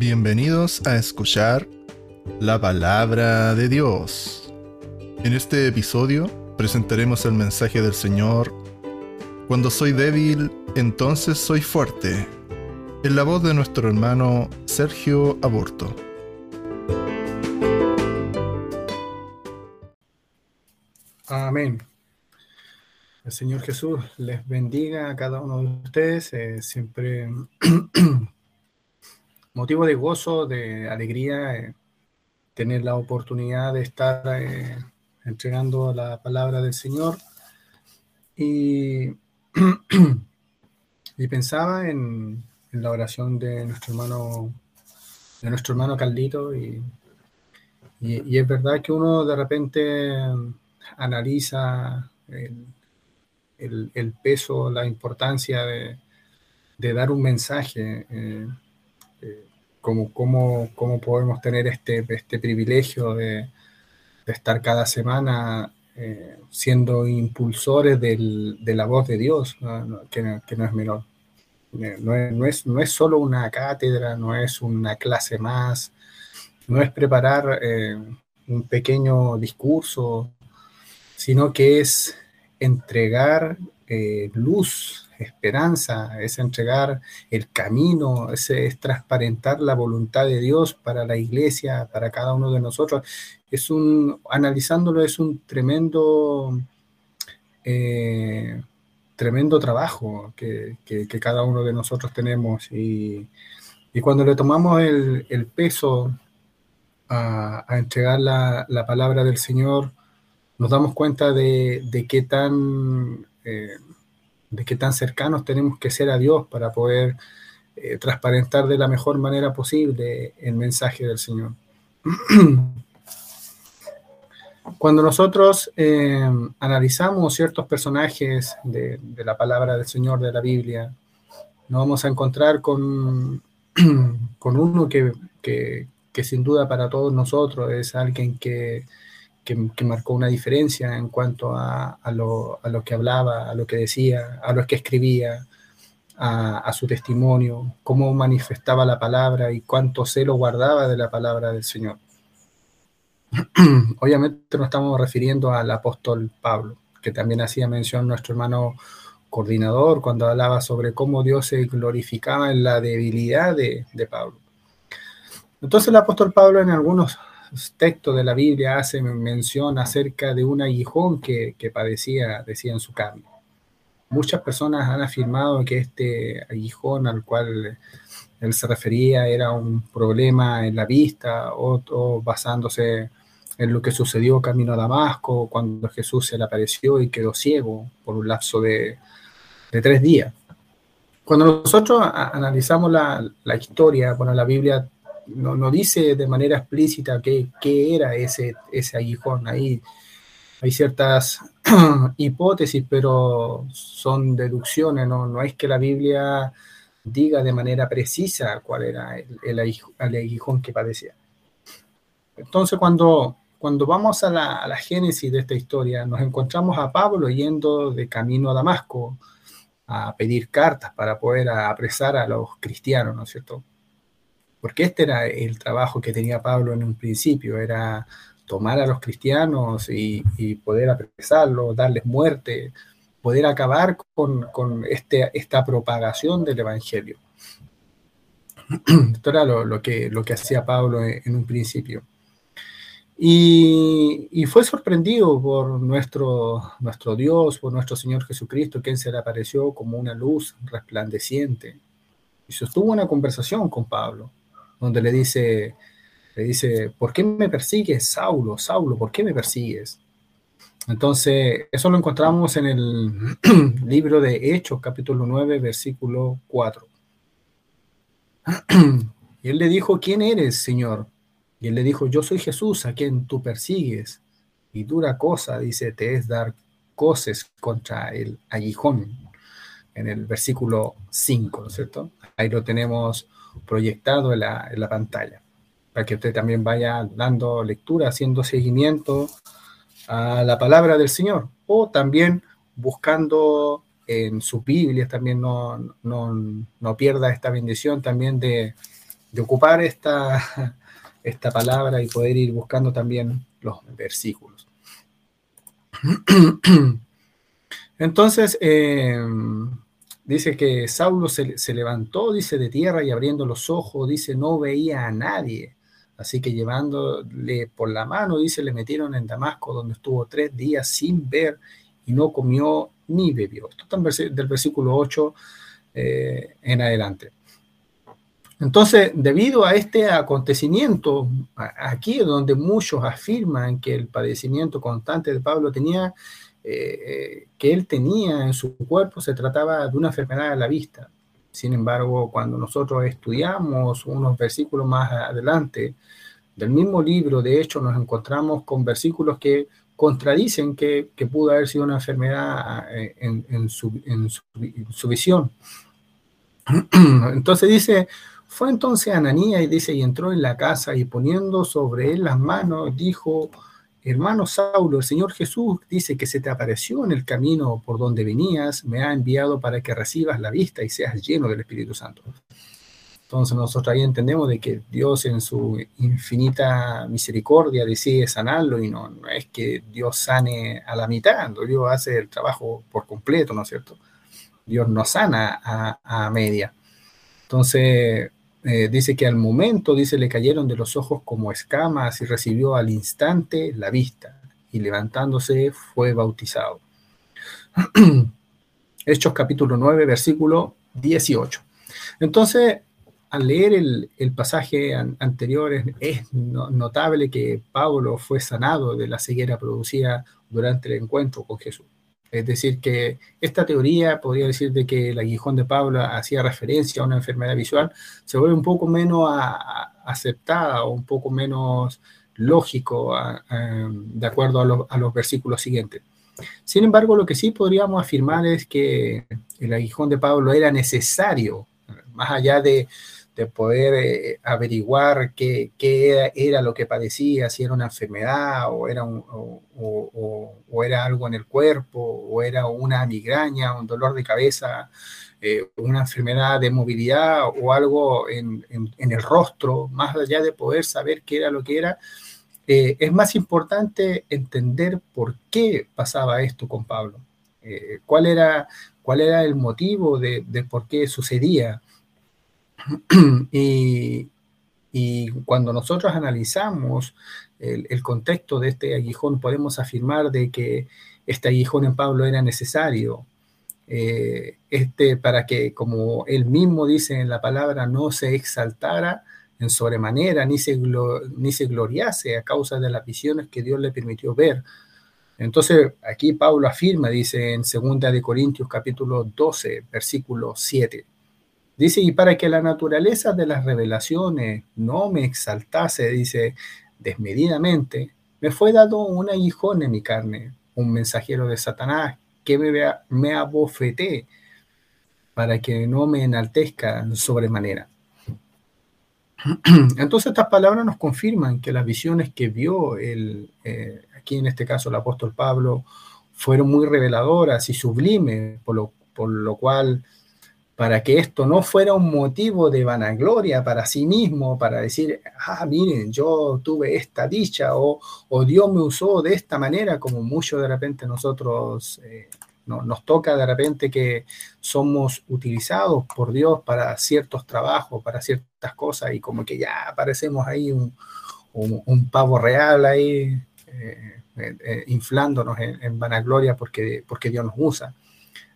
Bienvenidos a escuchar la palabra de Dios. En este episodio presentaremos el mensaje del Señor. Cuando soy débil, entonces soy fuerte. En la voz de nuestro hermano Sergio Aborto. Amén. El Señor Jesús les bendiga a cada uno de ustedes. Eh, siempre motivo de gozo, de alegría, eh, tener la oportunidad de estar eh, entregando la palabra del Señor. Y, pensaba en, la oración de nuestro hermano, de nuestro hermano Carlito, y, y, es verdad que uno de repente analiza el, el, peso, la importancia de, de, dar un mensaje. Eh, cómo, podemos tener este, este privilegio de, estar cada semana eh, siendo impulsores de la voz de Dios, Que, no es menor. Eh, no es, no, es, no es, solo una cátedra, no es una clase más, no es preparar eh, un pequeño discurso, sino que es entregar luz esperanza, es entregar el camino, es, es, transparentar la voluntad de Dios para la iglesia, para cada uno de nosotros. Es un, analizándolo, es un tremendo, eh, tremendo trabajo que, cada uno de nosotros tenemos. Y, cuando le tomamos el, peso a, entregar la, palabra del Señor, nos damos cuenta de, de qué tan... Eh, de qué tan cercanos tenemos que ser a Dios para poder eh, transparentar de la mejor manera posible el mensaje del Señor. Cuando nosotros eh, analizamos ciertos personajes de, la palabra del Señor de la Biblia, nos vamos a encontrar con, con uno que, que sin duda para todos nosotros es alguien que que, marcó una diferencia en cuanto a, lo, que hablaba, a lo que decía, a lo que escribía, a, su testimonio, cómo manifestaba la palabra y cuánto celo guardaba de la palabra del Señor. Obviamente nos estamos refiriendo al apóstol Pablo, que también hacía mención nuestro hermano coordinador cuando hablaba sobre cómo Dios se glorificaba en la debilidad de, de Pablo. Entonces el apóstol Pablo en algunos textos de la Biblia hace mención acerca de un aguijón que, padecía, decía en su carne. Muchas personas han afirmado que este aguijón al cual él se refería era un problema en la vista, o, basándose en lo que sucedió camino a Damasco, cuando Jesús se le apareció y quedó ciego por un lapso de, tres días. Cuando nosotros analizamos la, la historia, bueno, la Biblia no, dice de manera explícita qué, era ese, ese aguijón. Ahí hay ciertas hipótesis, pero son deducciones, ¿no? no es que la Biblia diga de manera precisa cuál era el, aguijón que padecía. Entonces, cuando, cuando vamos a la, a la, génesis de esta historia, nos encontramos a Pablo yendo de camino a Damasco a pedir cartas para poder apresar a los cristianos, ¿no es cierto? Porque este era el trabajo que tenía Pablo en un principio, era tomar a los cristianos y, poder apresarlos, darles muerte, poder acabar con, este, esta propagación del Evangelio. Esto era lo, que, lo que hacía Pablo en, un principio. Y, fue sorprendido por nuestro, nuestro Dios, por nuestro Señor Jesucristo, quien se le apareció como una luz resplandeciente. Y sostuvo una conversación con Pablo donde le dice, le dice, ¿por qué me persigues, Saulo? Saulo, ¿por qué me persigues? Entonces, eso lo encontramos en el libro de Hechos, capítulo 9, versículo 4. Y él le dijo, ¿quién eres, Señor? Y él le dijo, yo soy Jesús, a quien tú persigues. Y dura cosa, dice, te es dar coces contra el aguijón, en el versículo 5, ¿no es cierto? Ahí lo tenemos proyectado en la, pantalla, para que usted también vaya dando lectura, haciendo seguimiento a la palabra del Señor, o también buscando en su Biblia, también no, no, pierda esta bendición también de, ocupar esta, esta palabra y poder ir buscando también los versículos. Entonces, eh, dice que Saulo se, levantó, dice, de tierra y abriendo los ojos, dice, no veía a nadie. Así que llevándole por la mano, dice, le metieron en Damasco, donde estuvo tres días sin ver y no comió ni bebió. Esto está del versículo 8 eh, en adelante. Entonces, debido a este acontecimiento, aquí donde muchos afirman que el padecimiento constante de Pablo tenía, eh, que él tenía en su cuerpo, se trataba de una enfermedad a la vista. Sin embargo, cuando nosotros estudiamos unos versículos más adelante del mismo libro, de hecho, nos encontramos con versículos que contradicen que, pudo haber sido una enfermedad eh, en, su, visión. Entonces dice, fue entonces Ananía y dice, y entró en la casa y poniendo sobre él las manos, dijo, hermano Saulo, el Señor Jesús dice que se te apareció en el camino por donde venías, me ha enviado para que recibas la vista y seas lleno del Espíritu Santo. Entonces nosotros ahí entendemos de que Dios en su infinita misericordia decide sanarlo y no, no es que Dios sane a la mitad, Dios hace el trabajo por completo, ¿no es cierto? Dios no sana a, media. Entonces eh, dice que al momento, dice, le cayeron de los ojos como escamas y recibió al instante la vista y levantándose fue bautizado. Hechos capítulo 9, versículo 18. Entonces, al leer el, pasaje anterior es, notable que Pablo fue sanado de la ceguera producida durante el encuentro con Jesús. Es decir, que esta teoría podría decir de que el aguijón de Pablo hacía referencia a una enfermedad visual, se vuelve un poco menos aceptada o un poco menos lógico de acuerdo a los versículos siguientes. Sin embargo, lo que sí podríamos afirmar es que el aguijón de Pablo era necesario, más allá de, de poder eh, averiguar qué, era, lo que padecía, si era una enfermedad o era, o, era algo en el cuerpo, o era una migraña, un dolor de cabeza, eh, una enfermedad de movilidad o algo en, el rostro, más allá de poder saber qué era lo que era. Eh, es más importante entender por qué pasaba esto con Pablo, cuál, era, cuál era el motivo de, de por qué sucedía. y, cuando nosotros analizamos el, contexto de este aguijón, podemos afirmar de que este aguijón en Pablo era necesario, eh, este, para que, como él mismo dice en la palabra, no se exaltara en sobremanera, ni se, ni se gloriase a causa de las visiones que Dios le permitió ver. Entonces, aquí Pablo afirma, dice en 2 de Corintios capítulo 12, versículo 7, Dice, y para que la naturaleza de las revelaciones no me exaltase, dice, desmedidamente, me fue dado un aguijón en mi carne, un mensajero de Satanás que me, me abofeté para que no me enaltezca sobremanera. Entonces estas palabras nos confirman que las visiones que vio el, eh, aquí en este caso el apóstol Pablo fueron muy reveladoras y sublimes, por lo, por lo cual para que esto no fuera un motivo de vanagloria para sí mismo, para decir, ah, miren, yo tuve esta dicha o, Dios me usó de esta manera, como mucho de repente nosotros eh, nos toca de repente que somos utilizados por Dios para ciertos trabajos, para ciertas cosas y como que ya parecemos ahí un, pavo real ahí. Eh, eh, inflándonos en, en, vanagloria porque, porque Dios nos usa.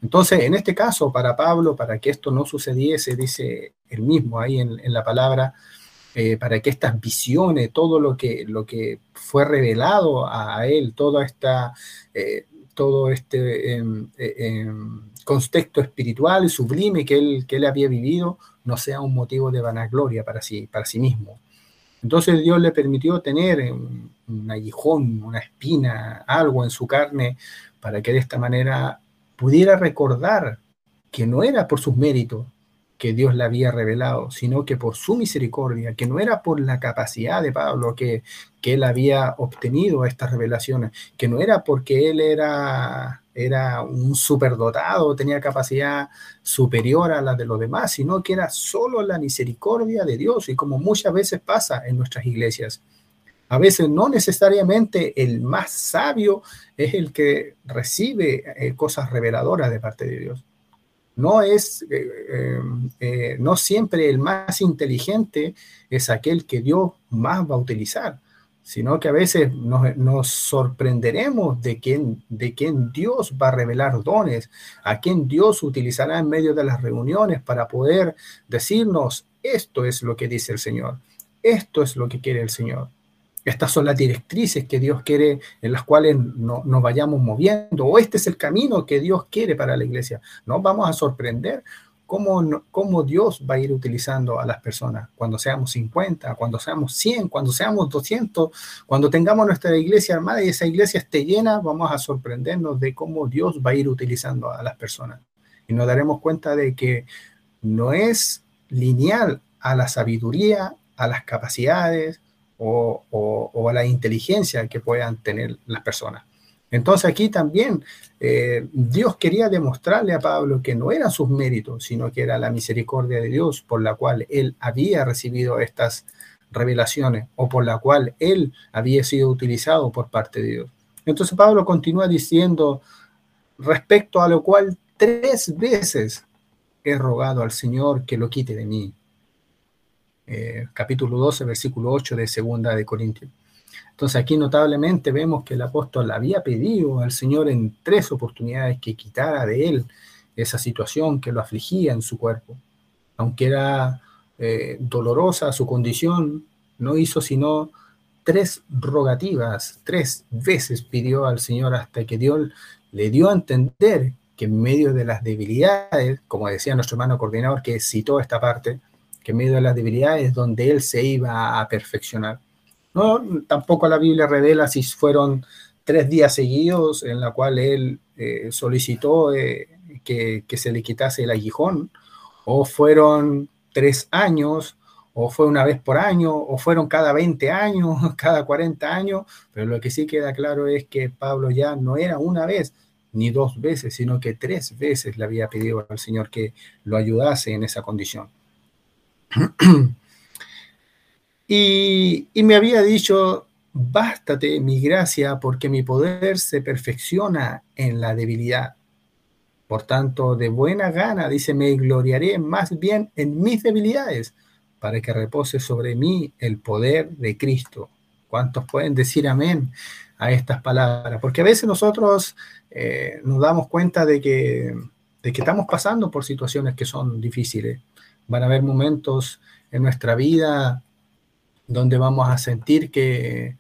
Entonces, en este caso, para Pablo, para que esto no sucediese, dice él mismo ahí en, la palabra, eh, para que estas visiones, todo lo que, lo que fue revelado a, él, toda esta, eh, todo este em, eh, em, contexto espiritual sublime que él, que él había vivido, no sea un motivo de vanagloria para sí, para sí mismo. Entonces Dios le permitió tener un, un aguijón, una espina, algo en su carne, para que de esta manera pudiera recordar que no era por sus méritos, que Dios le había revelado, sino que por su misericordia, que no era por la capacidad de Pablo que, que él había obtenido estas revelaciones, que no era porque él era, era un superdotado, tenía capacidad superior a la de los demás, sino que era solo la misericordia de Dios, y como muchas veces pasa en nuestras iglesias. A veces no necesariamente el más sabio es el que recibe eh, cosas reveladoras de parte de Dios no es, eh, eh, no siempre el más inteligente es aquel que Dios más va a utilizar, sino que a veces nos, sorprenderemos de quién, de quién Dios va a revelar dones, a quién Dios utilizará en medio de las reuniones para poder decirnos, esto es lo que dice el Señor, esto es lo que quiere el Señor. Estas son las directrices que Dios quiere, en las cuales nos vayamos moviendo, o este es el camino que Dios quiere para la iglesia. Nos vamos a sorprender cómo, cómo Dios va a ir utilizando a las personas cuando seamos 50, cuando seamos 100, cuando seamos 200, cuando tengamos nuestra iglesia armada y esa iglesia esté llena, vamos a sorprendernos de cómo Dios va a ir utilizando a las personas. Y nos daremos cuenta de que no es lineal a la sabiduría, a las capacidades, o, a la inteligencia que puedan tener las personas. Entonces aquí también eh, Dios quería demostrarle a Pablo que no eran sus méritos, sino que era la misericordia de Dios por la cual él había recibido estas revelaciones o por la cual él había sido utilizado por parte de Dios. Entonces Pablo continúa diciendo, respecto a lo cual tres veces he rogado al Señor que lo quite de mí. Eh, capítulo 12, versículo 8 de Segunda de Corintios. Entonces aquí notablemente vemos que el apóstol había pedido al Señor en tres oportunidades que quitara de él esa situación que lo afligía en su cuerpo. Aunque era eh, dolorosa su condición, no hizo sino tres rogativas, tres veces pidió al Señor hasta que Dios le dio a entender que en medio de las debilidades, como decía nuestro hermano coordinador que citó esta parte, que en medio de las debilidades donde él se iba a perfeccionar. No, tampoco la Biblia revela si fueron tres días seguidos en la cual él eh, solicitó eh, que, que, se le quitase el aguijón, o fueron tres años, o fue una vez por año, o fueron cada 20 años, cada 40 años, pero lo que sí queda claro es que Pablo ya no era una vez ni dos veces, sino que tres veces le había pedido al Señor que lo ayudase en esa condición. Y, me había dicho, bástate mi gracia porque mi poder se perfecciona en la debilidad. Por tanto, de buena gana, dice, me gloriaré más bien en mis debilidades para que repose sobre mí el poder de Cristo. ¿Cuántos pueden decir amén a estas palabras? Porque a veces nosotros eh, nos damos cuenta de que, de que estamos pasando por situaciones que son difíciles Van a haber momentos en nuestra vida donde vamos a sentir que,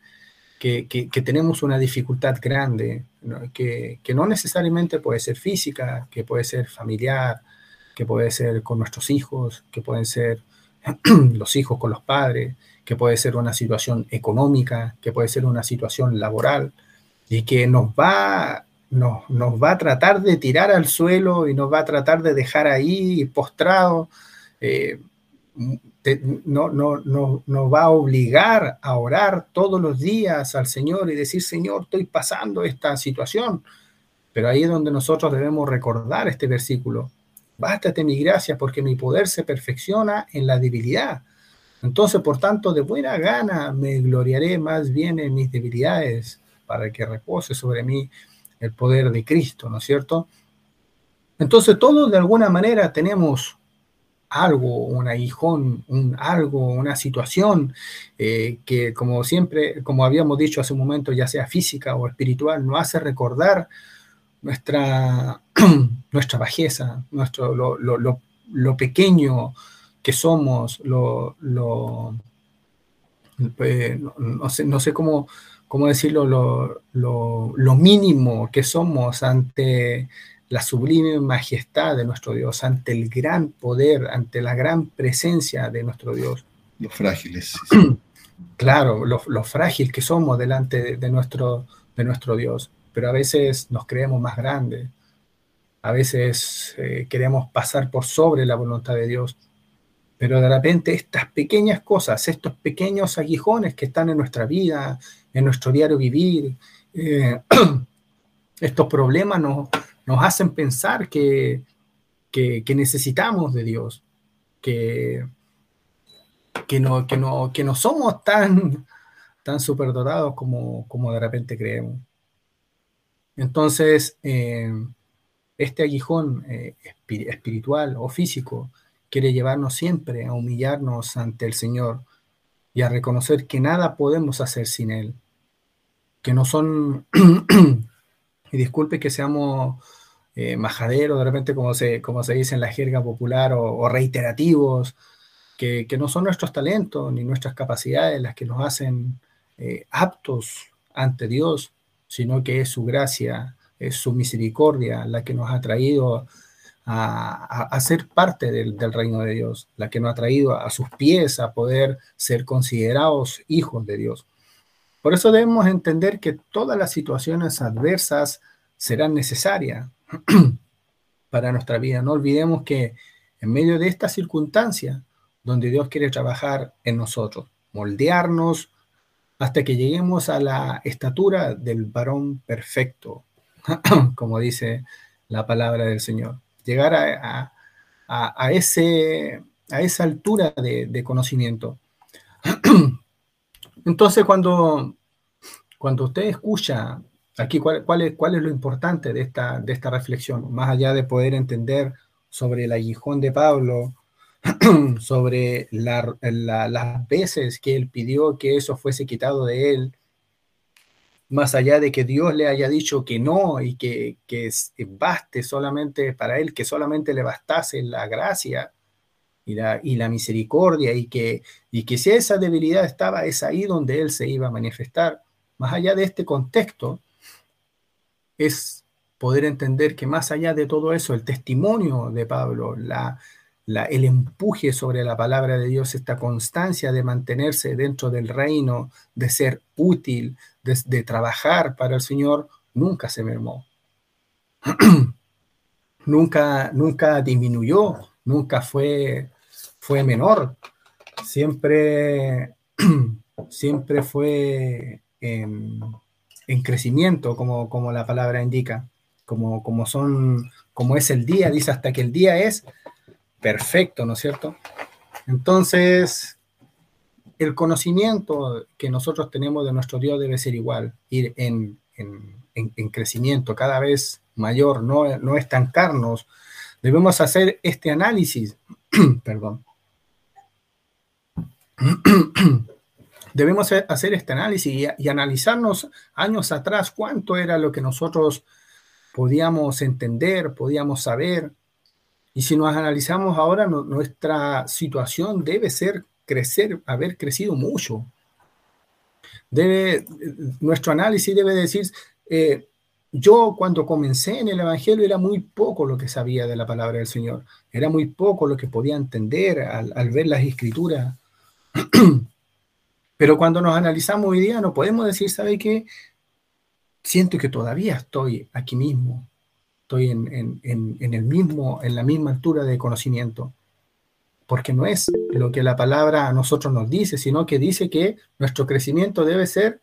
que, tenemos una dificultad grande, Que, que, no necesariamente puede ser física, que puede ser familiar, que puede ser con nuestros hijos, que pueden ser los hijos con los padres, que puede ser una situación económica, que puede ser una situación laboral, y que nos va, nos, nos va a tratar de tirar al suelo y nos va a tratar de dejar ahí postrados eh, no, no, no, nos va a obligar a orar todos los días al Señor y decir, Señor, estoy pasando esta situación. Pero ahí es donde nosotros debemos recordar este versículo. Bástate mi gracia porque mi poder se perfecciona en la debilidad. Entonces, por tanto, de buena gana me gloriaré más bien en mis debilidades para que repose sobre mí el poder de Cristo, ¿no es cierto? Entonces, todos de alguna manera tenemos algo, un aguijón, un algo, una situación eh, que como siempre, como habíamos dicho hace un momento, ya sea física o espiritual, nos hace recordar nuestra, nuestra bajeza, nuestro, lo, lo, pequeño que somos, lo, pues, no, sé, no sé cómo, cómo decirlo, lo, mínimo que somos ante la sublime majestad de nuestro Dios, ante el gran poder, ante la gran presencia de nuestro Dios. Los frágiles. Claro, lo, frágil que somos delante de, nuestro, de nuestro Dios, pero a veces nos creemos más grandes. a veces eh, queremos pasar por sobre la voluntad de Dios, pero de repente estas pequeñas cosas, estos pequeños aguijones que están en nuestra vida, en nuestro diario vivir, eh, estos problemas nos, nos hacen pensar que, necesitamos de Dios, que, que, no, que, no, que no somos tan, tan superdotados como, como de repente creemos. Entonces, eh, este aguijón eh, espiritual o físico quiere llevarnos siempre a humillarnos ante el Señor y a reconocer que nada podemos hacer sin Él, que no son, y disculpe que seamos eh, majaderos, de repente como se, como se dice en la jerga popular, o, reiterativos, que, no son nuestros talentos ni nuestras capacidades las que nos hacen eh, aptos ante Dios, sino que es su gracia, es su misericordia la que nos ha traído a, ser parte del, reino de Dios, la que nos ha traído a sus pies a poder ser considerados hijos de Dios. Por eso debemos entender que todas las situaciones adversas serán necesarias para nuestra vida. No olvidemos que en medio de esta circunstancia, donde Dios quiere trabajar en nosotros, moldearnos hasta que lleguemos a la estatura del varón perfecto, como dice la palabra del Señor llegar a, ese, a esa altura de, conocimiento. Entonces, cuando, cuando usted escucha aquí cuál, es, cuál es lo importante de esta, de esta reflexión, más allá de poder entender sobre el aguijón de Pablo, sobre las veces que él pidió que eso fuese quitado de él, más allá de que Dios le haya dicho que no y que, que baste solamente para él, que solamente le bastase la gracia y la, y la misericordia y que, y que si esa debilidad estaba, es ahí donde él se iba a manifestar. Más allá de este contexto, es poder entender que más allá de todo eso, el testimonio de Pablo, la, el empuje sobre la palabra de Dios, esta constancia de mantenerse dentro del reino, de ser útil, de, trabajar para el Señor, nunca se mermó. nunca, nunca disminuyó, nunca fue, fue menor. Siempre, siempre fue en, crecimiento, como, como la palabra indica, como, como son, como es el día, dice hasta que el día es perfecto, ¿no es cierto? Entonces, el conocimiento que nosotros tenemos de nuestro Dios debe ser igual, ir en, crecimiento cada vez mayor, no, no estancarnos. Debemos hacer este análisis, perdón. Debemos hacer este análisis y, analizarnos años atrás cuánto era lo que nosotros podíamos entender, podíamos saber, y si nos analizamos ahora, nuestra situación debe ser crecer, haber crecido mucho. Debe, nuestro análisis debe decir, eh, yo cuando comencé en el Evangelio era muy poco lo que sabía de la palabra del Señor, era muy poco lo que podía entender al, al ver las escrituras. Pero cuando nos analizamos hoy día no podemos decir, ¿sabe qué? Siento que todavía estoy aquí mismo, estoy en, el mismo, en la misma altura de conocimiento. Porque no es lo que la palabra a nosotros nos dice, sino que dice que nuestro crecimiento debe ser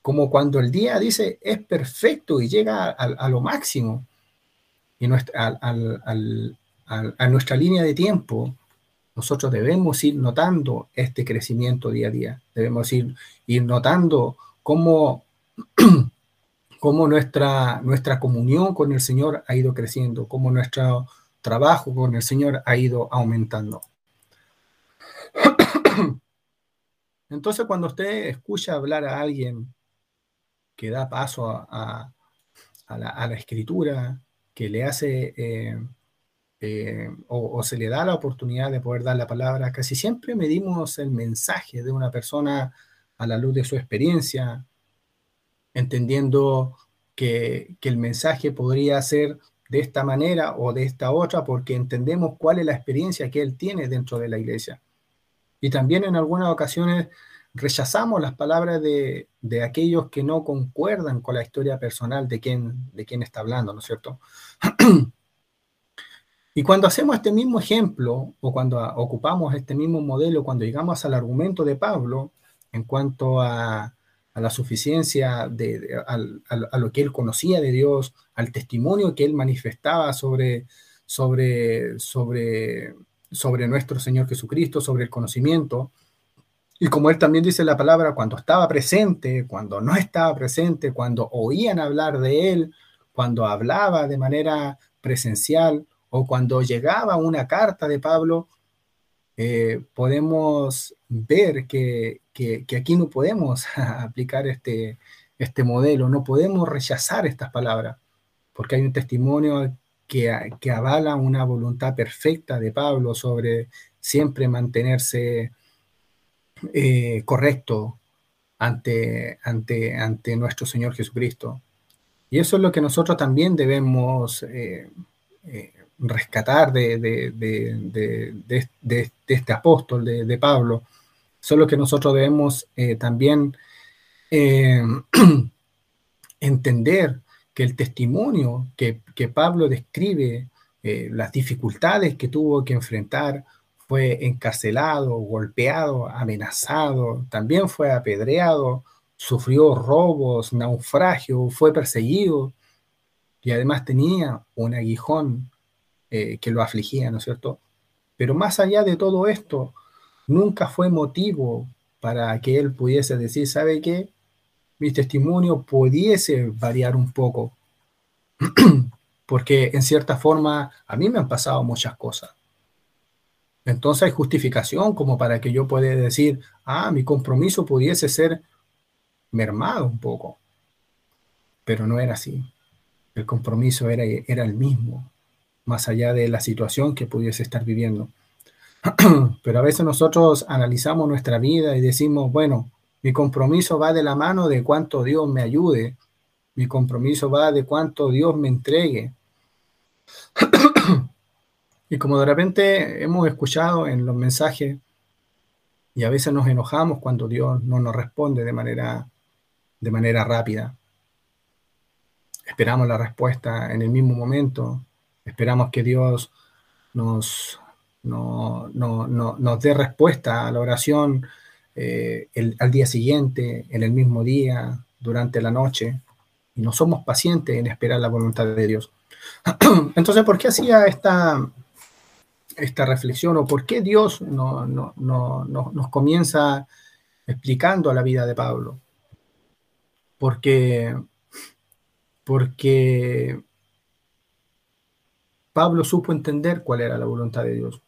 como cuando el día dice es perfecto y llega a, lo máximo. Y nuestra, a nuestra línea de tiempo, nosotros debemos ir notando este crecimiento día a día. Debemos ir, ir notando cómo cómo nuestra, nuestra comunión con el Señor ha ido creciendo, cómo nuestro trabajo con el Señor ha ido aumentando. Entonces, cuando usted escucha hablar a alguien que da paso a, la, escritura, que le hace eh, eh, o, se le da la oportunidad de poder dar la palabra, casi siempre medimos el mensaje de una persona a la luz de su experiencia, entendiendo que, el mensaje podría ser de esta manera o de esta otra, porque entendemos cuál es la experiencia que él tiene dentro de la iglesia. Y también en algunas ocasiones rechazamos las palabras de, aquellos que no concuerdan con la historia personal de quien, de quien está hablando, ¿no es cierto? Y cuando hacemos este mismo ejemplo, o cuando ocupamos este mismo modelo, cuando llegamos al argumento de Pablo en cuanto a, la suficiencia de, a, lo que él conocía de Dios, al testimonio que él manifestaba sobre, sobre, sobre, sobre nuestro Señor Jesucristo, sobre el conocimiento, y como él también dice la palabra, cuando estaba presente, cuando no estaba presente, cuando oían hablar de él, cuando hablaba de manera presencial o cuando llegaba una carta de Pablo, eh, podemos ver que, aquí no podemos aplicar este, este modelo, no podemos rechazar estas palabras, porque hay un testimonio que, que avala una voluntad perfecta de Pablo sobre siempre mantenerse eh, correcto ante, ante, ante nuestro Señor Jesucristo. Y eso es lo que nosotros también debemos eh, rescatar de, de, este apóstol, de, Pablo. Solo que nosotros debemos también entender que el testimonio que, que Pablo describe, las dificultades que tuvo que enfrentar, fue encarcelado, golpeado, amenazado, también fue apedreado, sufrió robos, naufragio, fue perseguido y además tenía un aguijón eh, que lo afligía, ¿no es cierto? Pero más allá de todo esto, nunca fue motivo para que él pudiese decir, ¿sabe qué? Mi testimonio pudiese variar un poco, porque en cierta forma a mí me han pasado muchas cosas entonces hay justificación como para que yo pueda decir, ah, mi compromiso pudiese ser mermado un poco. Pero no era así. El compromiso era, era el mismo, más allá de la situación que pudiese estar viviendo. Pero a veces nosotros analizamos nuestra vida y decimos, bueno, mi compromiso va de la mano de cuánto Dios me ayude. Mi compromiso va de cuánto Dios me entregue. Y como de repente hemos escuchado en los mensajes, y a veces nos enojamos cuando Dios no nos responde de manera, de manera rápida. Esperamos la respuesta en el mismo momento, esperamos que Dios nos, no, nos dé respuesta a la oración eh, al día siguiente, en el mismo día, durante la noche, y no somos pacientes en esperar la voluntad de Dios. Entonces, ¿por qué hacía esta, esta reflexión o por qué Dios no, nos comienza explicando la vida de Pablo. Porque, porque Pablo supo entender cuál era la voluntad de Dios.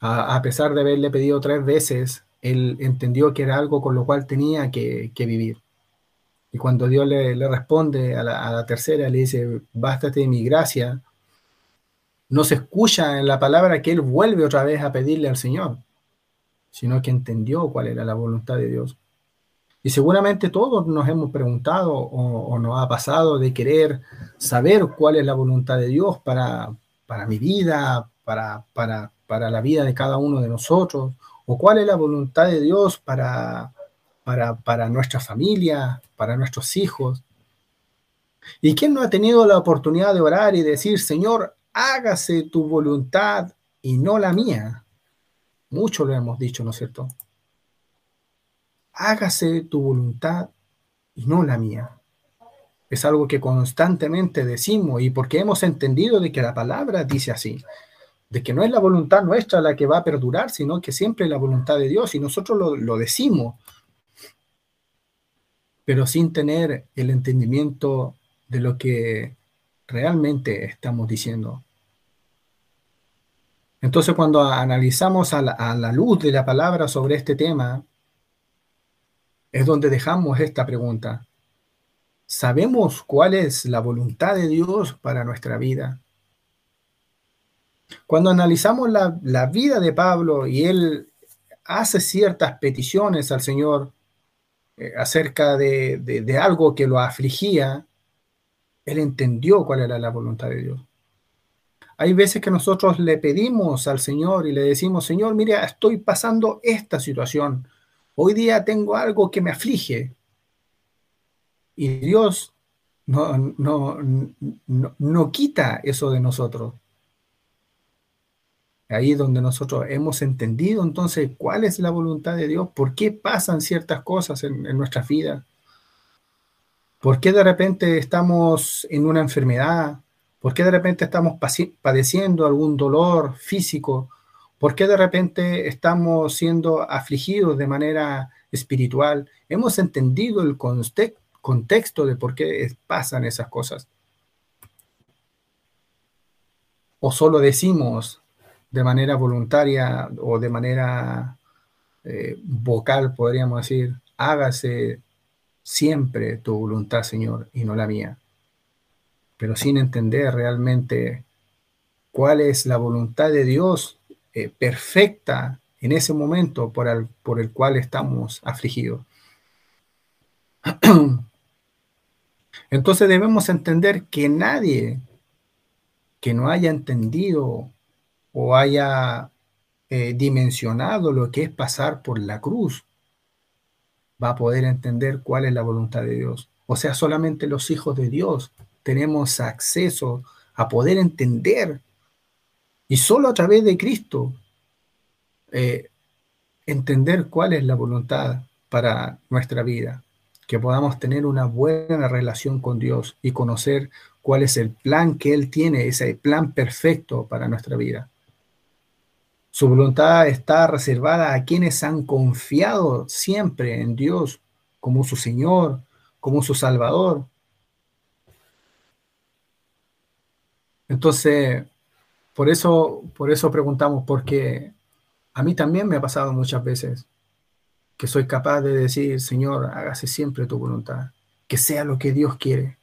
A, pesar de haberle pedido tres veces, él entendió que era algo con lo cual tenía que, vivir. Y cuando Dios le, responde a la, a la, tercera, le dice, bástate de mi gracia, no se escucha en la palabra que él vuelve otra vez a pedirle al Señor, sino que entendió cuál era la voluntad de Dios. Y seguramente todos nos hemos preguntado o, nos ha pasado de querer saber cuál es la voluntad de Dios para, para mi vida, para, para, para, la vida de cada uno de nosotros, o cuál es la voluntad de Dios para, para, para nuestra familia, para nuestros hijos. ¿Y quién no ha tenido la oportunidad de orar y decir, Señor, hágase tu voluntad y no la mía. Mucho lo hemos dicho, ¿no es cierto? Hágase tu voluntad y no la mía. Es algo que constantemente decimos y porque hemos entendido de que la palabra dice así, de que no es la voluntad nuestra la que va a perdurar, sino que siempre es la voluntad de Dios y nosotros lo, lo decimos, pero sin tener el entendimiento de lo que realmente estamos diciendo. Entonces, cuando analizamos a la, luz de la palabra sobre este tema, es donde dejamos esta pregunta. ¿Sabemos cuál es la voluntad de Dios para nuestra vida? Cuando analizamos la, vida de Pablo y él hace ciertas peticiones al Señor eh, acerca de algo que lo afligía, él entendió cuál era la voluntad de Dios. Hay veces que nosotros le pedimos al Señor y le decimos, Señor, mira, estoy pasando esta situación. Hoy día tengo algo que me aflige. Y Dios no, no, no, quita eso de nosotros. Ahí donde nosotros hemos entendido entonces cuál es la voluntad de Dios, por qué pasan ciertas cosas en, en nuestras vidas, por qué de repente estamos en una enfermedad, por qué de repente estamos padeciendo algún dolor físico, por qué de repente estamos siendo afligidos de manera espiritual. Hemos entendido el contexto de por qué pasan esas cosas. O solo decimos, de manera voluntaria o de manera eh, vocal, podríamos decir, hágase siempre tu voluntad, Señor, y no la mía. Pero sin entender realmente cuál es la voluntad de Dios eh, perfecta en ese momento por el, por el cual estamos afligidos. Entonces debemos entender que nadie que no haya entendido o haya eh, dimensionado lo que es pasar por la cruz, va a poder entender cuál es la voluntad de Dios. O sea, solamente los hijos de Dios tenemos acceso a poder entender y solo a través de Cristo eh, entender cuál es la voluntad para nuestra vida, que podamos tener una buena relación con Dios y conocer cuál es el plan que Él tiene, ese plan perfecto para nuestra vida. Su voluntad está reservada a quienes han confiado siempre en Dios como su Señor, como su Salvador. Entonces, por eso, por eso preguntamos, porque a mí también me ha pasado muchas veces que soy capaz de decir, Señor, hágase siempre tu voluntad, que sea lo que Dios quiere.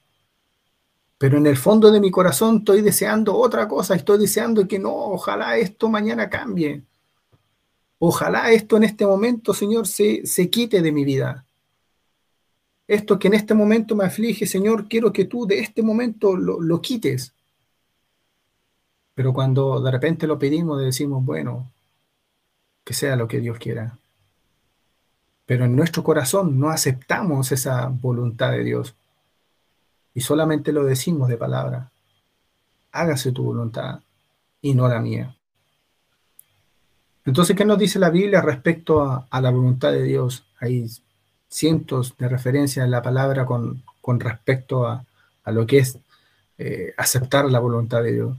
Pero en el fondo de mi corazón estoy deseando otra cosa, estoy deseando que no, ojalá esto mañana cambie. Ojalá esto en este momento, Señor, se, se quite de mi vida. Esto que en este momento me aflige, Señor, quiero que tú de este momento lo, lo quites. Pero cuando de repente lo pedimos, decimos, bueno, que sea lo que Dios quiera. Pero en nuestro corazón no aceptamos esa voluntad de Dios y solamente lo decimos de palabra. Hágase tu voluntad y no la mía. Entonces, ¿qué nos dice la Biblia respecto a, la voluntad de Dios? Hay cientos de referencias en la palabra con, respecto a, lo que es eh, aceptar la voluntad de Dios.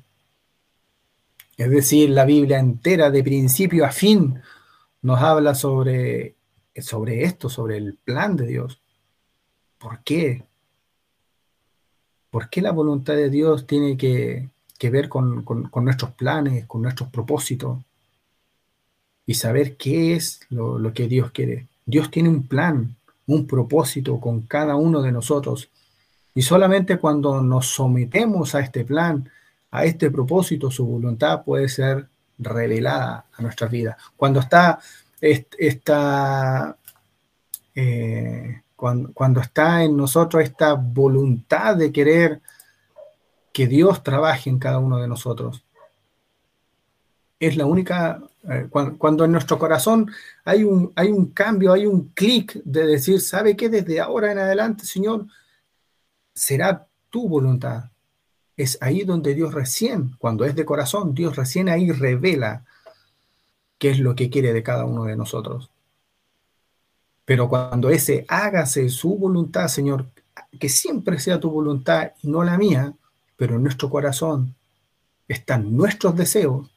Es decir, la Biblia entera, de principio a fin, nos habla sobre, sobre esto, sobre el plan de Dios. ¿Por qué? ¿Por qué la voluntad de Dios tiene que, ver con, nuestros planes, con nuestros propósitos? Y saber qué es lo, lo que Dios quiere. Dios tiene un plan, un propósito con cada uno de nosotros. Y solamente cuando nos sometemos a este plan, a este propósito, su voluntad puede ser revelada a nuestras vidas. Cuando está, esta, eh, cuando, está en nosotros esta voluntad de querer que Dios trabaje en cada uno de nosotros. Es la única, eh, cuando, en nuestro corazón hay un, hay un cambio, hay un clic de decir, ¿sabe qué? Desde ahora en adelante, Señor, será tu voluntad. Es ahí donde Dios recién, cuando es de corazón, Dios recién ahí revela qué es lo que quiere de cada uno de nosotros. Pero cuando ese hágase su voluntad, Señor, que siempre sea tu voluntad y no la mía, pero en nuestro corazón están nuestros deseos,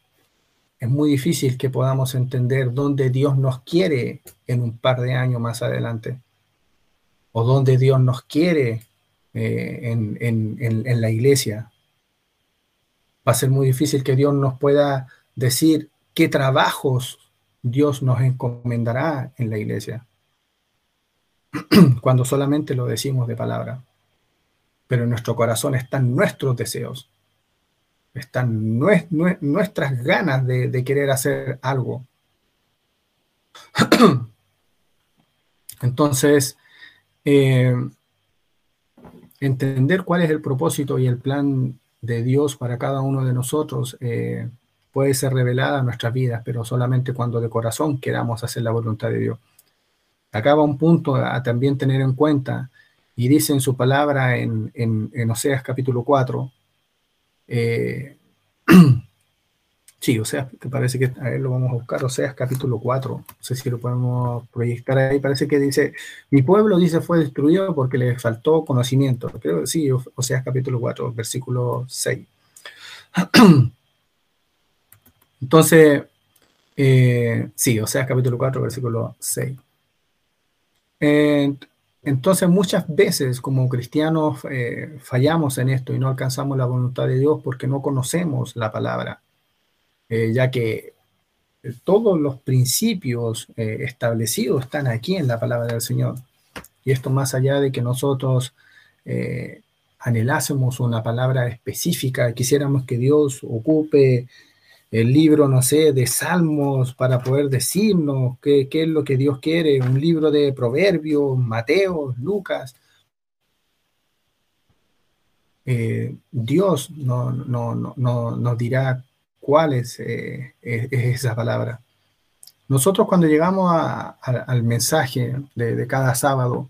es muy difícil que podamos entender dónde Dios nos quiere en un par de años más adelante, o dónde Dios nos quiere eh, en, en la iglesia. Va a ser muy difícil que Dios nos pueda decir qué trabajos Dios nos encomendará en la iglesia. cuando solamente lo decimos de palabra. Pero en nuestro corazón están nuestros deseos, están nuestras ganas de, querer hacer algo. Entonces, eh, entender cuál es el propósito y el plan de Dios para cada uno de nosotros eh, puede ser revelada en nuestras vidas, pero solamente cuando de corazón queramos hacer la voluntad de Dios. Acaba un punto a también tener en cuenta, y dice en su palabra en, en, Oseas capítulo 4, eh, Sí, o sea, que parece que, a ver, lo vamos a buscar, o sea, es capítulo 4, no sé si lo podemos proyectar ahí, parece que dice, mi pueblo, dice, fue destruido porque le faltó conocimiento, creo que sí, o sea, capítulo 4, versículo 6. Entonces, eh, sí, o sea, capítulo 4, versículo 6. entonces, muchas veces como cristianos eh, fallamos en esto y no alcanzamos la voluntad de Dios porque no conocemos la palabra. Eh, ya que todos los principios eh, establecidos están aquí en la palabra del Señor. Y esto más allá de que nosotros eh, anhelásemos una palabra específica, quisiéramos que Dios ocupe el libro, no sé, de salmos para poder decirnos qué, qué es lo que Dios quiere, un libro de proverbios, Mateo, Lucas. Dios no, no, no, nos dirá cuál es, eh, esa palabra. Nosotros cuando llegamos al mensaje de, cada sábado,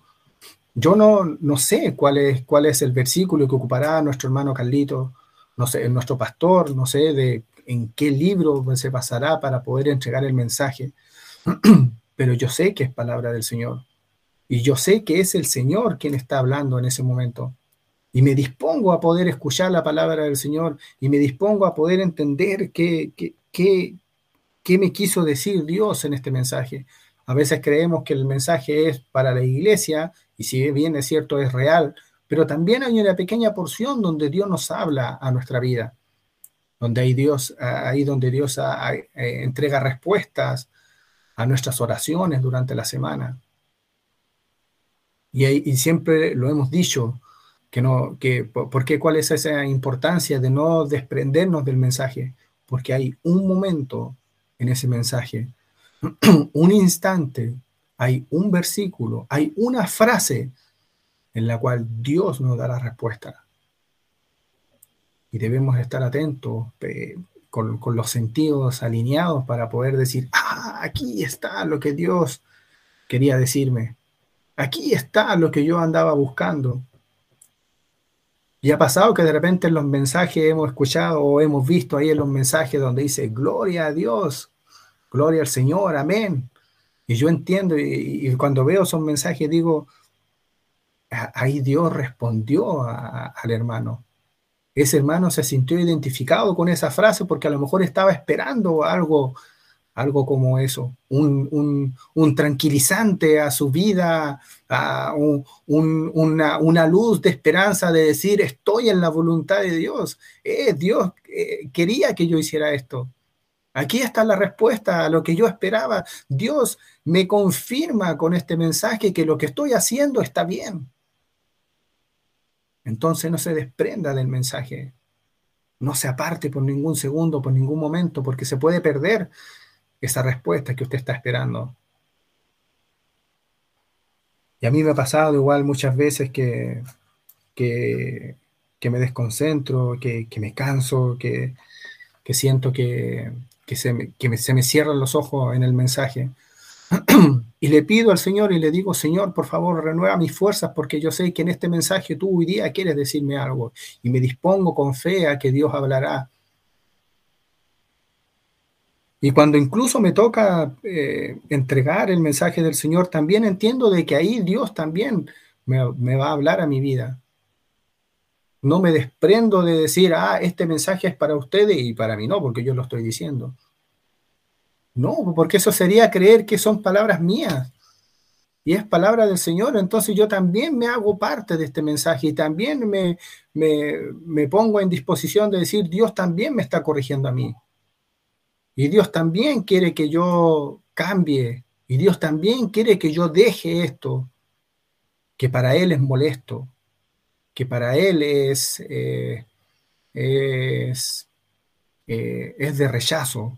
yo no, no sé cuál es, cuál es el versículo que ocupará nuestro hermano Carlito, no sé, nuestro pastor, no sé de en qué libro se pasará para poder entregar el mensaje, pero yo sé que es palabra del Señor. Y yo sé que es el Señor quien está hablando en ese momento y me dispongo a poder escuchar la palabra del Señor y me dispongo a poder entender qué, qué, qué, me quiso decir Dios en este mensaje. A veces creemos que el mensaje es para la iglesia y si bien es cierto es real, pero también hay una pequeña porción donde Dios nos habla a nuestra vida, donde hay Dios, ahí donde Dios eh, entrega respuestas a nuestras oraciones durante la semana. Y, y siempre lo hemos dicho, que no, que, ¿Por qué? ¿Cuál es esa importancia de no desprendernos del mensaje? Porque hay un momento en ese mensaje, un instante, hay un versículo, hay una frase en la cual Dios nos da la respuesta. Y debemos estar atentos con, con, los sentidos alineados para poder decir, ah, aquí está lo que Dios quería decirme. Aquí está lo que yo andaba buscando. Y ha pasado que de repente en los mensajes hemos escuchado o hemos visto ahí en los mensajes donde dice, gloria a Dios, gloria al Señor, amén. Y yo entiendo y, cuando veo esos mensajes digo, ahí Dios respondió al hermano. Ese hermano se sintió identificado con esa frase porque a lo mejor estaba esperando algo algo como eso, un, tranquilizante a su vida, una, luz de esperanza de decir, estoy en la voluntad de Dios. Eh, Dios eh, quería que yo hiciera esto. Aquí está la respuesta a lo que yo esperaba. Dios me confirma con este mensaje que lo que estoy haciendo está bien. Entonces no se desprenda del mensaje. No se aparte por ningún segundo, por ningún momento, porque se puede perder esa respuesta que usted está esperando. Y a mí me ha pasado igual muchas veces que, que, me desconcentro, que, me canso, que, siento que, se me, se me cierran los ojos en el mensaje. y le pido al Señor y le digo, Señor, por favor, renueva mis fuerzas porque yo sé que en este mensaje tú hoy día quieres decirme algo y me dispongo con fe a que Dios hablará y cuando incluso me toca eh, entregar el mensaje del Señor, también entiendo de que ahí Dios también me, va a hablar a mi vida. No me desprendo de decir, ah, este mensaje es para ustedes y para mí no, porque yo lo estoy diciendo. No, porque eso sería creer que son palabras mías y es palabra del Señor, entonces yo también me hago parte de este mensaje y también me, me, me pongo en disposición de decir, Dios también me está corrigiendo a mí. Y Dios también quiere que yo cambie. Y Dios también quiere que yo deje esto, que para Él es molesto, que para Él es, eh, es, eh, es de rechazo.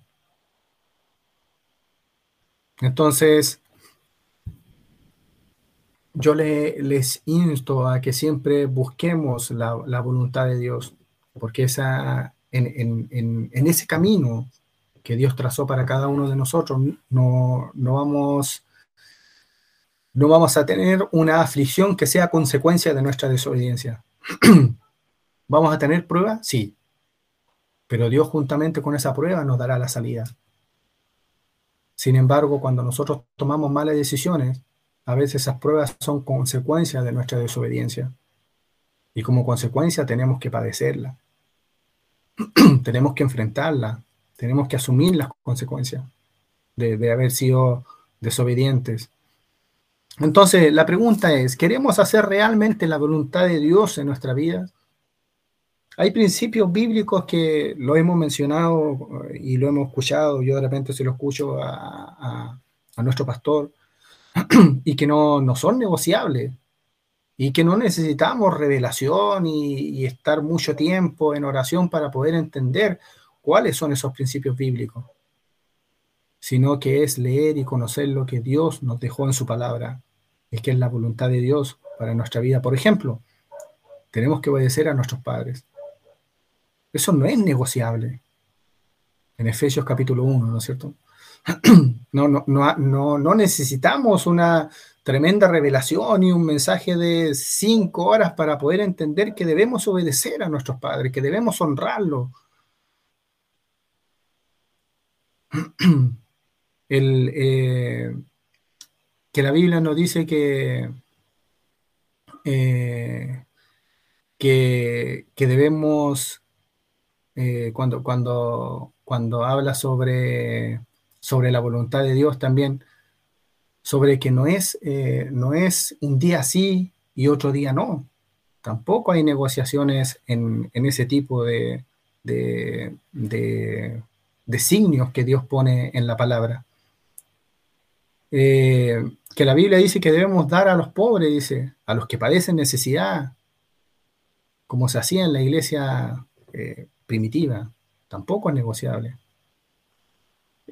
Entonces, yo le, les insto a que siempre busquemos la, voluntad de Dios, porque esa, en, en ese camino que Dios trazó para cada uno de nosotros, no, no, vamos, no vamos a tener una aflicción que sea consecuencia de nuestra desobediencia. ¿Vamos a tener pruebas? Sí. Pero Dios juntamente con esa prueba nos dará la salida. Sin embargo, cuando nosotros tomamos malas decisiones, a veces esas pruebas son consecuencias de nuestra desobediencia. Y como consecuencia tenemos que padecerla. tenemos que enfrentarla. Tenemos que asumir las consecuencias de, haber sido desobedientes. Entonces, la pregunta es, ¿queremos hacer realmente la voluntad de Dios en nuestra vida? Hay principios bíblicos que lo hemos mencionado eh, y lo hemos escuchado, yo de repente se lo escucho a, nuestro pastor, y que no, no, son negociables, y que no necesitamos revelación y, estar mucho tiempo en oración para poder entender cuáles son esos principios bíblicos, sino que es leer y conocer lo que Dios nos dejó en su palabra, es que es la voluntad de Dios para nuestra vida. Por ejemplo, tenemos que obedecer a nuestros padres. Eso no es negociable. En Efesios capítulo 1, ¿no es cierto? No, no, no, no, necesitamos una tremenda revelación y un mensaje de cinco horas para poder entender que debemos obedecer a nuestros padres, que debemos honrarlos. El, eh, que la Biblia nos dice que, eh, que, debemos eh, cuando, cuando, cuando habla sobre, sobre la voluntad de Dios también, sobre que no es, no es un día sí y otro día no. Tampoco hay negociaciones en, ese tipo de, de, signos que Dios pone en la palabra. Eh, que la Biblia dice que debemos dar a los pobres, dice, a los que padecen necesidad, como se hacía en la iglesia primitiva, tampoco es negociable.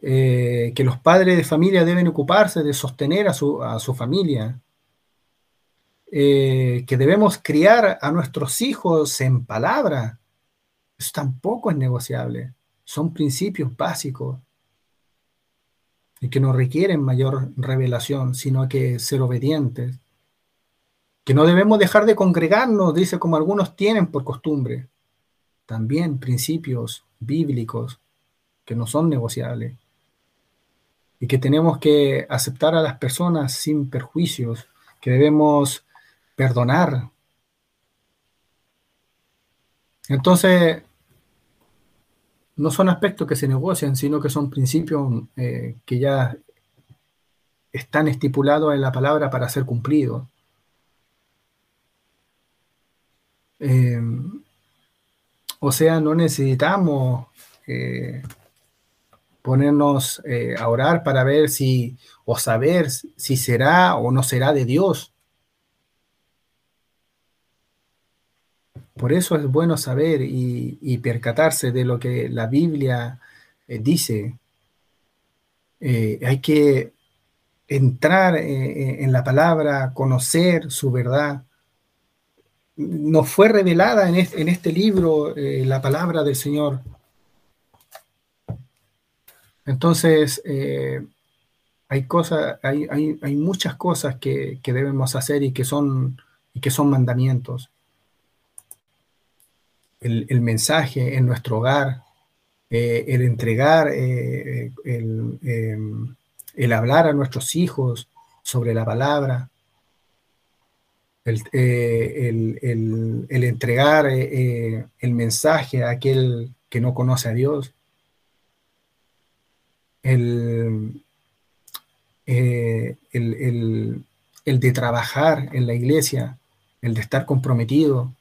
Eh, que los padres de familia deben ocuparse de sostener a su, familia, eh, que debemos criar a nuestros hijos en palabra, eso tampoco es negociable. Son principios básicos y que no requieren mayor revelación, sino que ser obedientes. Que no debemos dejar de congregarnos, dice como algunos tienen por costumbre también principios bíblicos que no son negociables y que tenemos que aceptar a las personas sin perjuicios, que debemos perdonar. Entonces, no son aspectos que se negocian, sino que son principios eh, que ya están estipulados en la palabra para ser cumplidos. Eh, o sea, no necesitamos eh, ponernos a orar para ver si o saber si será o no será de Dios. Por eso es bueno saber y, percatarse de lo que la Biblia eh, dice. hay que entrar en la palabra, conocer su verdad nos fue revelada en este, libro eh, la palabra del Señor. Entonces, eh, hay, cosas, hay, hay, muchas cosas que, debemos hacer y que son, y que son mandamientos. El, mensaje en nuestro hogar, eh, el entregar, el, el hablar a nuestros hijos sobre la palabra, eh, el, el, entregar eh, eh, el mensaje a aquel que no conoce a Dios, el, el, de trabajar en la iglesia, el de estar comprometido.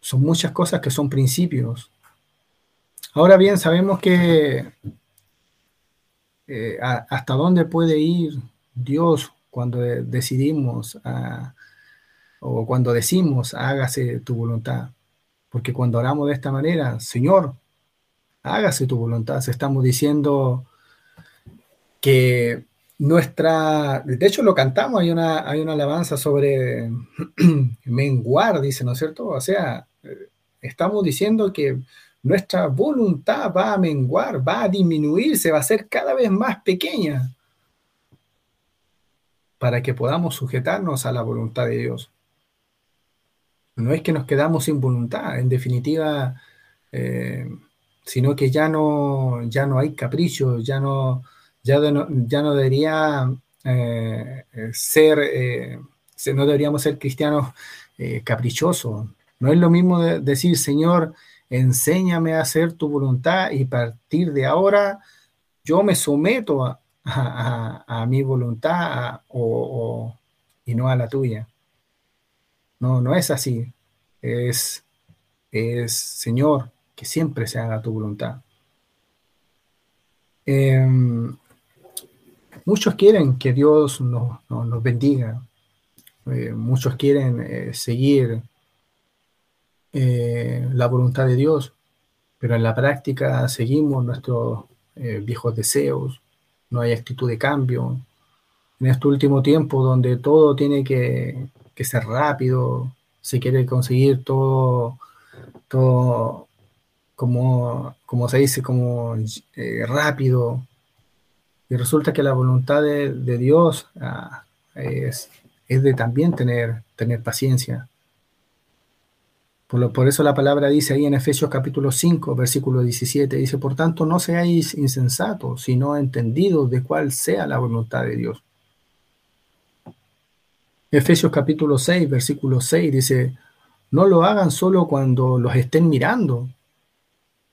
Son muchas cosas que son principios. Ahora bien, sabemos que hasta dónde puede ir Dios cuando decidimos ah, o cuando decimos hágase tu voluntad. Porque cuando oramos de esta manera, Señor, hágase tu voluntad, estamos diciendo que nuestra, de hecho lo cantamos, hay una, hay una alabanza sobre menguar, dice, ¿no es cierto? O sea, estamos diciendo que nuestra voluntad va a menguar, va a disminuir, se va a hacer cada vez más pequeña para que podamos sujetarnos a la voluntad de Dios. No es que nos quedamos sin voluntad, en definitiva, sino que ya no, ya no hay capricho, ya no, ya, ya no debería ser, no deberíamos ser cristianos caprichosos. No es lo mismo decir, Señor, enséñame a hacer tu voluntad y partir de ahora yo me someto a, mi voluntad y no a la tuya. No, no es así. Es, es Señor, que siempre se haga tu voluntad. Em, muchos quieren que Dios nos, bendiga. Eh, muchos quieren eh, seguir eh, la voluntad de Dios, pero en la práctica seguimos nuestros eh, viejos deseos, no hay actitud de cambio. En este último tiempo donde todo tiene que, ser rápido, se quiere conseguir todo, todo como, se dice, como eh, rápido. Y resulta que la voluntad de, Dios ah, es, es, de también tener, tener paciencia. Por, eso la palabra dice ahí en Efesios capítulo 5, versículo 17, dice, por tanto no seáis insensatos, sino entendidos de cuál sea la voluntad de Dios. Efesios capítulo 6, versículo 6 dice, no lo hagan solo cuando los estén mirando,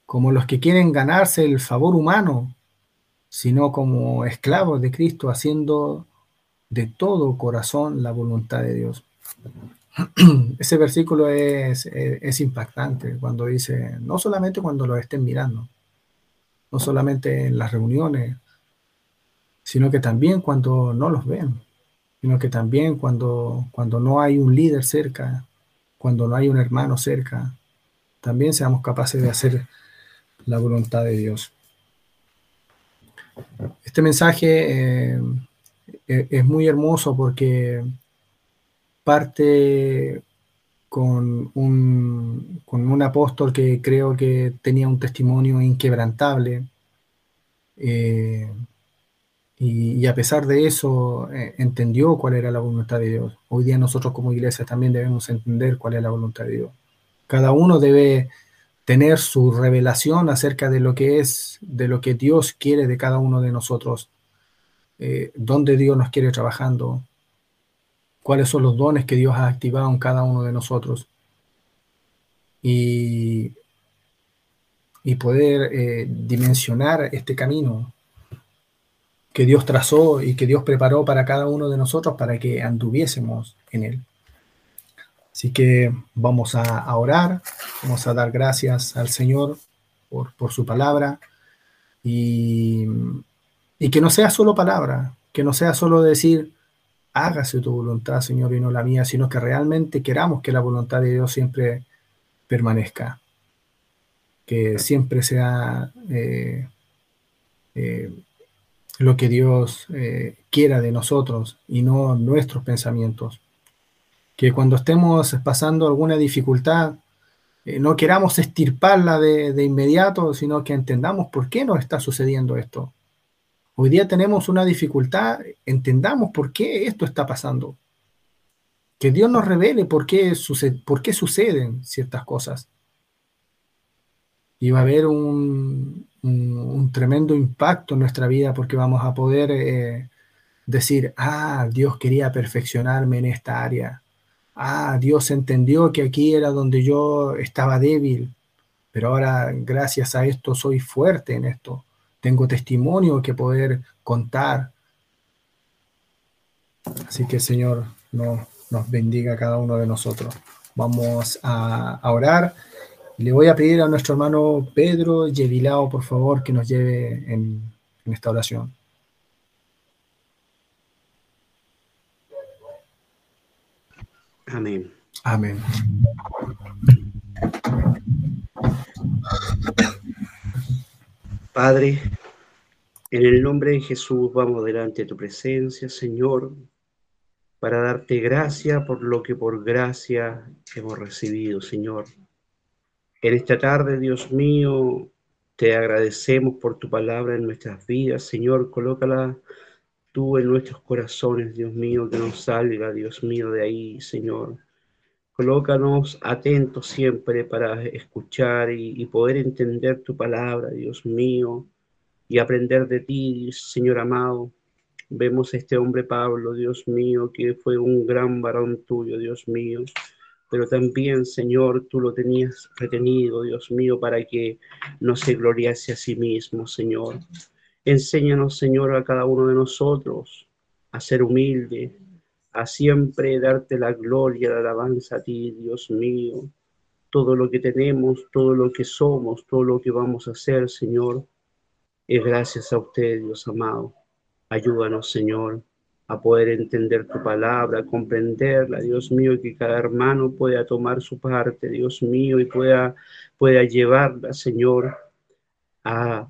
como los que quieren ganarse el favor humano, sino como esclavos de Cristo, haciendo de todo corazón la voluntad de Dios. ese versículo es, impactante cuando dice, no solamente cuando lo estén mirando, no solamente en las reuniones, sino que también cuando no los ven, sino que también cuando, cuando no hay un líder cerca, cuando no hay un hermano cerca, también seamos capaces de hacer la voluntad de Dios. Este mensaje eh, es muy hermoso porque parte con un, con un apóstol que creo que tenía un testimonio inquebrantable. Eh, y, a pesar de eso, eh, entendió cuál era la voluntad de Dios. Hoy día nosotros como iglesia también debemos entender cuál es la voluntad de Dios. Cada uno debe tener su revelación acerca de lo que es, de lo que Dios quiere de cada uno de nosotros, eh, dónde Dios nos quiere trabajando, cuáles son los dones que Dios ha activado en cada uno de nosotros. Y, poder eh, dimensionar este camino que Dios trazó y que Dios preparó para cada uno de nosotros para que anduviésemos en él. Así que vamos a, orar, vamos a dar gracias al Señor por, su palabra y, y que no sea solo palabra, que no sea solo decir, hágase tu voluntad, Señor, y no la mía, sino que realmente queramos que la voluntad de Dios siempre permanezca, que siempre sea eh, eh, lo que Dios eh, quiera de nosotros y no nuestros pensamientos. Que cuando estemos pasando alguna dificultad, no queramos estirparla de, de inmediato, sino que entendamos por qué nos está sucediendo esto Hoy día tenemos una dificultad, entendamos por qué esto está pasando. Que Dios nos revele por qué, sucede, por qué suceden ciertas cosas. Y va a haber un, tremendo impacto en nuestra vida porque vamos a poder eh, decir, ah, Dios quería perfeccionarme en esta área. Ah, Dios entendió que aquí era donde yo estaba débil, pero ahora gracias a esto soy fuerte en esto tengo testimonio que poder contar. Así que Señor no, nos bendiga a cada uno de nosotros. Vamos a, orar. Le voy a pedir a nuestro hermano Pedro Yevilao, por favor, que nos lleve en, en esta oración. Amén. Amén. Padre, en el nombre de Jesús vamos delante de tu presencia, Señor, para darte gracia por lo que por gracia hemos recibido, Señor. En esta tarde, Dios mío, te agradecemos por tu palabra en nuestras vidas, Señor. Colócala tú en nuestros corazones, Dios mío, que nos salga, Dios mío, de ahí, Señor, Colócanos atentos siempre para escuchar y, poder entender tu palabra, Dios mío, y aprender de ti, Señor amado. Vemos a este hombre Pablo, Dios mío, que fue un gran varón tuyo, Dios mío, pero también, Señor, tú lo tenías retenido, Dios mío, para que no se gloriase a sí mismo, Señor. Enséñanos, Señor, a cada uno de nosotros a ser humilde, a siempre darte la gloria, la alabanza a ti, Dios mío. Todo lo que tenemos, todo lo que somos, todo lo que vamos a hacer, Señor, es gracias a usted, Dios amado. Ayúdanos, Señor, a poder entender tu palabra, comprenderla, Dios mío, y que cada hermano pueda tomar su parte, Dios mío, y pueda, pueda llevarla, Señor, a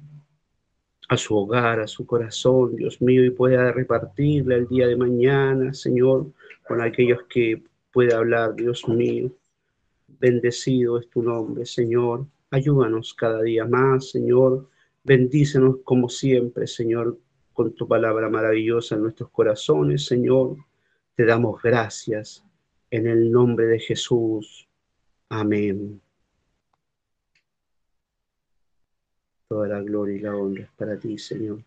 a su hogar, a su corazón, Dios mío, y pueda repartirle el día de mañana, Señor, con aquellos que pueda hablar, Dios mío. Bendecido es tu nombre, Señor. Ayúdanos cada día más, Señor. Bendícenos como siempre, Señor, con tu palabra maravillosa en nuestros corazones, Señor. Te damos gracias en el nombre de Jesús. Amén. Toda la gloria y la honra es para ti, Señor.